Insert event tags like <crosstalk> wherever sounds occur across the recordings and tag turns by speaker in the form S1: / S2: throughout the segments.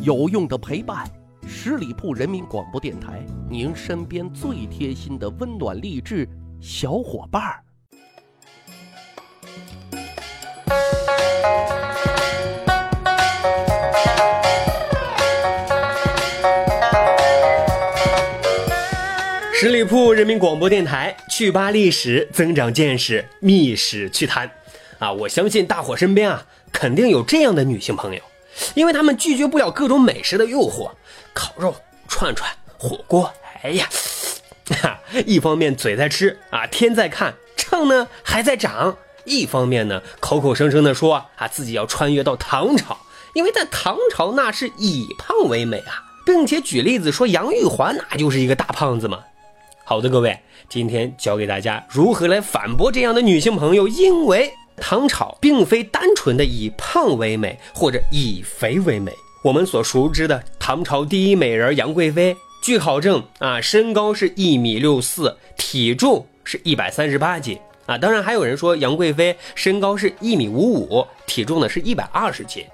S1: 有用的陪伴，十里铺人民广播电台，您身边最贴心的温暖励志小伙伴儿。
S2: 十里铺人民广播电台，趣吧历史，增长见识，密史趣谈。啊，我相信大伙身边啊，肯定有这样的女性朋友。因为他们拒绝不了各种美食的诱惑，烤肉、串串、火锅，哎呀，<laughs> 哈！一方面嘴在吃啊，天在看，秤呢还在涨；一方面呢，口口声声的说啊自己要穿越到唐朝，因为在唐朝那是以胖为美啊，并且举例子说杨玉环那就是一个大胖子嘛。好的，各位，今天教给大家如何来反驳这样的女性朋友，因为。唐朝并非单纯的以胖为美，或者以肥为美。我们所熟知的唐朝第一美人杨贵妃，据考证啊，身高是一米六四，体重是一百三十八斤啊。当然，还有人说杨贵妃身高是一米五五，体重呢是一百二十斤。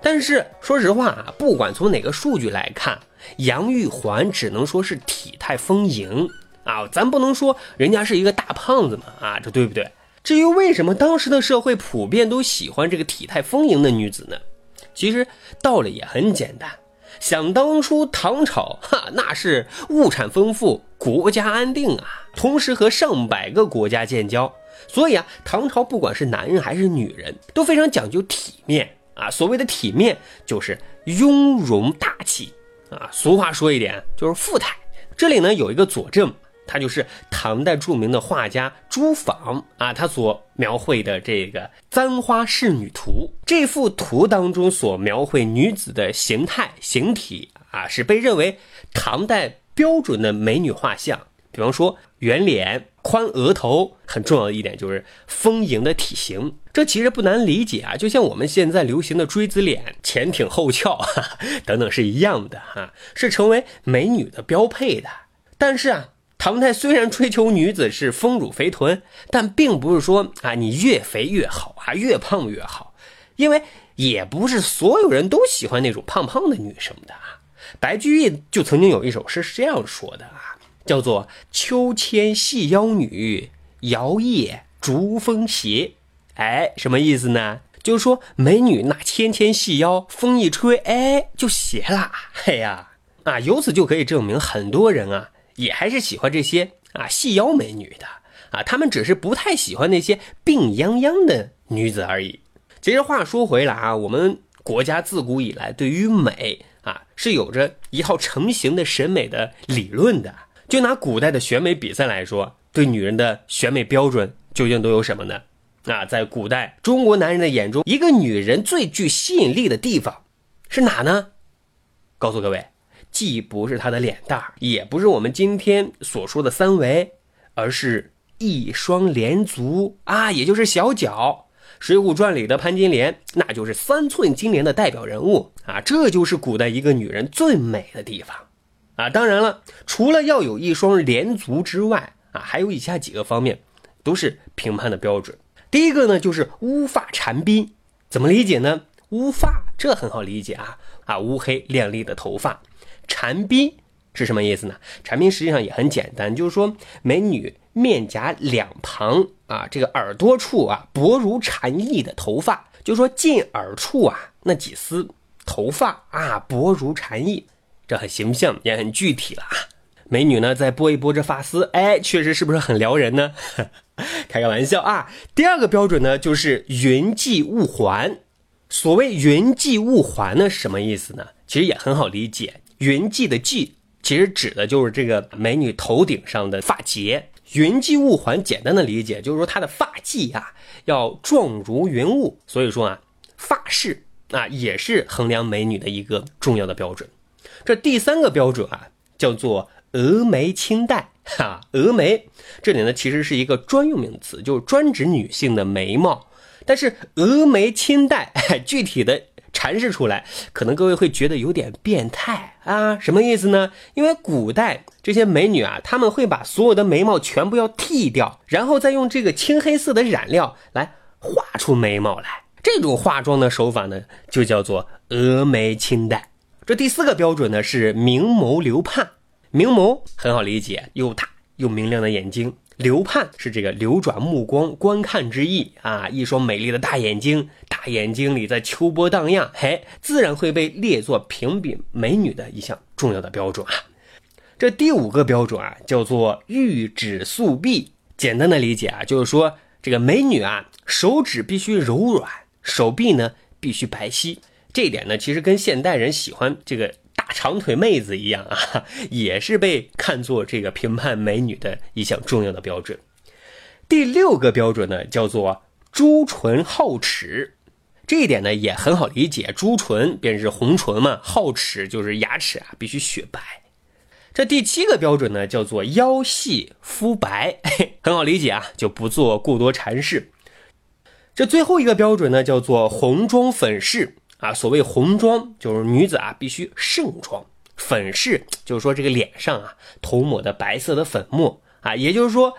S2: 但是说实话啊，不管从哪个数据来看，杨玉环只能说是体态丰盈啊，咱不能说人家是一个大胖子嘛啊，这对不对？至于为什么当时的社会普遍都喜欢这个体态丰盈的女子呢？其实道理也很简单。想当初唐朝，哈，那是物产丰富，国家安定啊，同时和上百个国家建交，所以啊，唐朝不管是男人还是女人，都非常讲究体面啊。所谓的体面，就是雍容大气啊。俗话说一点，就是富态。这里呢有一个佐证。他就是唐代著名的画家朱昉啊，他所描绘的这个《簪花仕女图》这幅图当中所描绘女子的形态形体啊，是被认为唐代标准的美女画像。比方说圆脸、宽额头，很重要的一点就是丰盈的体型。这其实不难理解啊，就像我们现在流行的锥子脸、前挺后翘 <laughs> 等等是一样的哈，是成为美女的标配的。但是啊。唐代虽然追求女子是丰乳肥臀，但并不是说啊你越肥越好啊，越胖越好，因为也不是所有人都喜欢那种胖胖的女生的啊。白居易就曾经有一首诗是这样说的啊，叫做“秋千细腰女，摇曳逐风斜”。哎，什么意思呢？就是说美女那纤纤细腰，风一吹，哎就斜啦。嘿呀，啊，由此就可以证明很多人啊。也还是喜欢这些啊细腰美女的啊，他们只是不太喜欢那些病殃殃的女子而已。其实话说回来啊，我们国家自古以来对于美啊是有着一套成型的审美的理论的。就拿古代的选美比赛来说，对女人的选美标准究竟都有什么呢？啊，在古代中国男人的眼中，一个女人最具吸引力的地方是哪呢？告诉各位。既不是她的脸蛋，也不是我们今天所说的三围，而是一双连足啊，也就是小脚。《水浒传》里的潘金莲，那就是三寸金莲的代表人物啊。这就是古代一个女人最美的地方啊。当然了，除了要有一双连足之外啊，还有以下几个方面都是评判的标准。第一个呢，就是乌发缠鬓，怎么理解呢？乌发这很好理解啊啊，乌黑亮丽的头发。缠鬓是什么意思呢？缠鬓实际上也很简单，就是说美女面颊两旁啊，这个耳朵处啊，薄如蝉翼的头发，就说近耳处啊，那几丝头发啊，薄如蝉翼，这很形象也很具体了啊。美女呢，再拨一拨这发丝，哎，确实是不是很撩人呢？<laughs> 开个玩笑啊。第二个标准呢，就是云髻雾环。所谓云髻雾环呢，什么意思呢？其实也很好理解。云髻的髻，其实指的就是这个美女头顶上的发结。云髻雾环，简单的理解就是说她的发髻啊要状如云雾。所以说啊，发饰啊也是衡量美女的一个重要的标准。这第三个标准啊叫做峨眉清黛。哈，峨眉这里呢其实是一个专用名词，就是专指女性的眉毛。但是峨眉清黛，具体的。阐释出来，可能各位会觉得有点变态啊？什么意思呢？因为古代这些美女啊，她们会把所有的眉毛全部要剃掉，然后再用这个青黑色的染料来画出眉毛来。这种化妆的手法呢，就叫做峨眉清黛这第四个标准呢是明眸流盼，明眸很好理解，又大又明亮的眼睛。流盼是这个流转目光、观看之意啊，一双美丽的大眼睛，眼睛里在秋波荡漾，嘿，自然会被列作评比美女的一项重要的标准啊。这第五个标准啊，叫做玉指素臂。简单的理解啊，就是说这个美女啊，手指必须柔软，手臂呢必须白皙。这一点呢，其实跟现代人喜欢这个大。长腿妹子一样啊，<laughs> 也是被看作这个评判美女的一项重要的标准。第六个标准呢，叫做朱唇皓齿，这一点呢也很好理解，朱唇便是红唇嘛，皓齿就是牙齿啊必须雪白。这第七个标准呢，叫做腰细肤白，<laughs> 很好理解啊，就不做过多阐释。这最后一个标准呢，叫做红妆粉饰。啊，所谓红妆就是女子啊必须盛妆，粉饰就是说这个脸上啊涂抹的白色的粉末啊，也就是说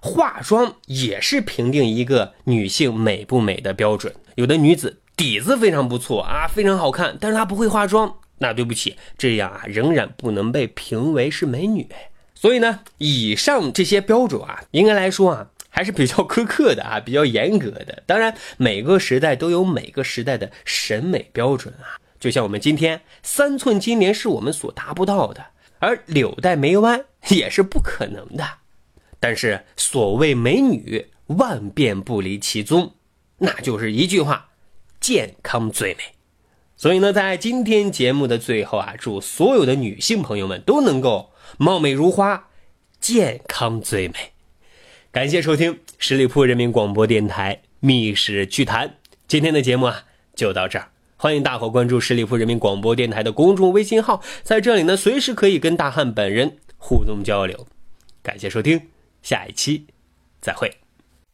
S2: 化妆也是评定一个女性美不美的标准。有的女子底子非常不错啊，非常好看，但是她不会化妆，那对不起，这样啊仍然不能被评为是美女。所以呢，以上这些标准啊，应该来说啊。还是比较苛刻的啊，比较严格的。当然，每个时代都有每个时代的审美标准啊。就像我们今天三寸金莲是我们所达不到的，而柳带眉弯也是不可能的。但是所谓美女，万变不离其宗，那就是一句话：健康最美。所以呢，在今天节目的最后啊，祝所有的女性朋友们都能够貌美如花，健康最美。感谢收听十里铺人民广播电台《密室趣谈》，今天的节目啊就到这儿。欢迎大伙关注十里铺人民广播电台的公众微信号，在这里呢随时可以跟大汉本人互动交流。感谢收听，下一期再会。